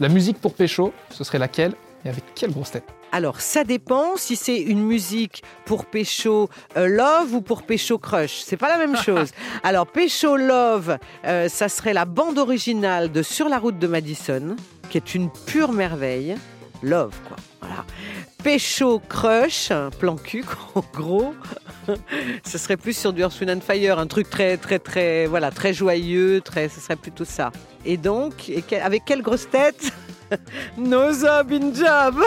La musique pour pécho, ce serait laquelle et avec quelle grosse tête? Alors, ça dépend si c'est une musique pour Pécho euh, Love ou pour Pécho Crush. C'est pas la même chose. Alors, Pécho Love, euh, ça serait la bande originale de Sur la route de Madison, qui est une pure merveille. Love, quoi. Voilà. Pécho Crush, plan cul, en gros. ce serait plus sur du Earth, Wind and Fire, un truc très, très, très, voilà, très joyeux, très, ce serait plutôt ça. Et donc, et que- avec quelle grosse tête? Noza Binjab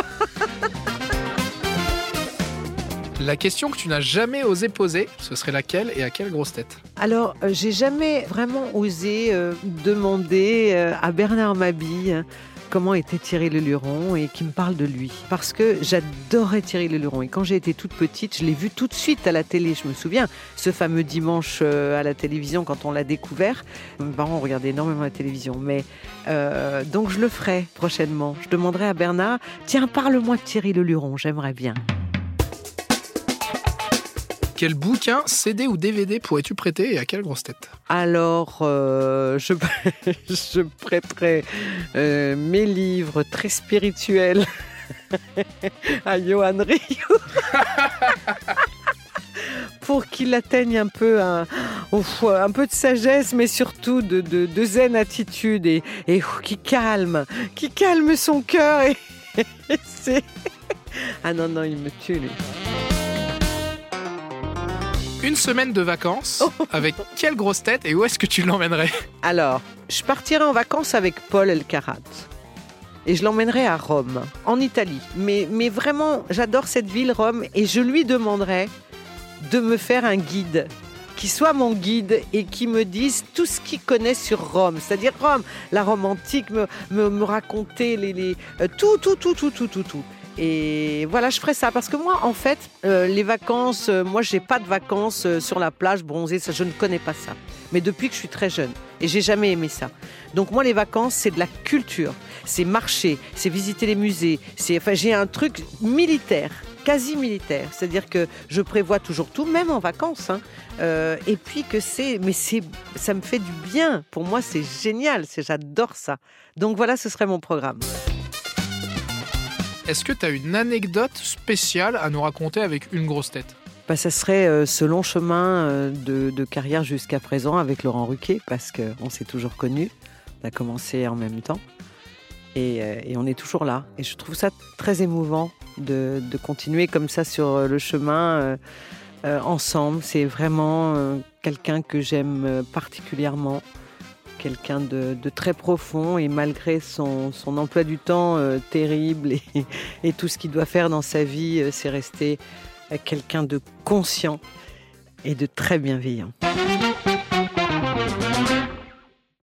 La question que tu n'as jamais osé poser, ce serait laquelle et à quelle grosse tête? Alors, euh, j'ai jamais vraiment osé euh, demander euh, à Bernard Mabille comment était Thierry Leluron et qui me parle de lui. Parce que j'adorais Thierry Leluron. Et quand j'ai été toute petite, je l'ai vu tout de suite à la télé. Je me souviens, ce fameux dimanche euh, à la télévision, quand on l'a découvert. Mes parents regardaient énormément la télévision. Mais euh, donc, je le ferai prochainement. Je demanderai à Bernard Tiens, parle-moi de Thierry Leluron, j'aimerais bien. Quel bouquin, CD ou DVD pourrais-tu prêter et à quelle grosse tête? Alors, euh, je, je prêterai euh, mes livres très spirituels à Johan Rio pour qu'il atteigne un peu de sagesse, mais surtout de, de, zen attitude et, et qui calme, qui calme son cœur. Et. Ah non, non, il me tue. Une semaine de vacances, avec quelle grosse tête et où est-ce que tu l'emmènerais Alors, je partirai en vacances avec Paul Elkarat. Et je l'emmènerai à Rome, en Italie. Mais, mais vraiment, j'adore cette ville, Rome, et je lui demanderai de me faire un guide, qui soit mon guide et qui me dise tout ce qu'il connaît sur Rome. C'est-à-dire Rome, la Rome antique, me, me, me raconter les, les, euh, tout, tout, tout, tout, tout, tout, tout. Et voilà, je ferai ça parce que moi, en fait, euh, les vacances, euh, moi, j'ai pas de vacances euh, sur la plage bronzée, ça, je ne connais pas ça. Mais depuis que je suis très jeune, et j'ai jamais aimé ça. Donc moi, les vacances, c'est de la culture, c'est marcher, c'est visiter les musées, c'est, j'ai un truc militaire, quasi militaire, c'est-à-dire que je prévois toujours tout, même en vacances. hein. Euh, et puis que c'est, mais c'est, ça me fait du bien. Pour moi, c'est génial, c'est, j'adore ça. Donc voilà, ce serait mon programme. Est-ce que tu as une anecdote spéciale à nous raconter avec une grosse tête? Bah, ça serait euh, ce long chemin euh, de, carrière jusqu'à présent avec Laurent Ruquier, parce qu'on s'est toujours connus. On a commencé en même temps. Et, euh, et on est toujours là. Et je trouve ça très émouvant de, continuer comme ça sur le chemin ensemble. C'est vraiment quelqu'un que j'aime particulièrement. Quelqu'un de, très profond et malgré son, emploi du temps euh, terrible et, tout ce qu'il doit faire dans sa vie, euh, c'est resté euh, quelqu'un de conscient et de très bienveillant.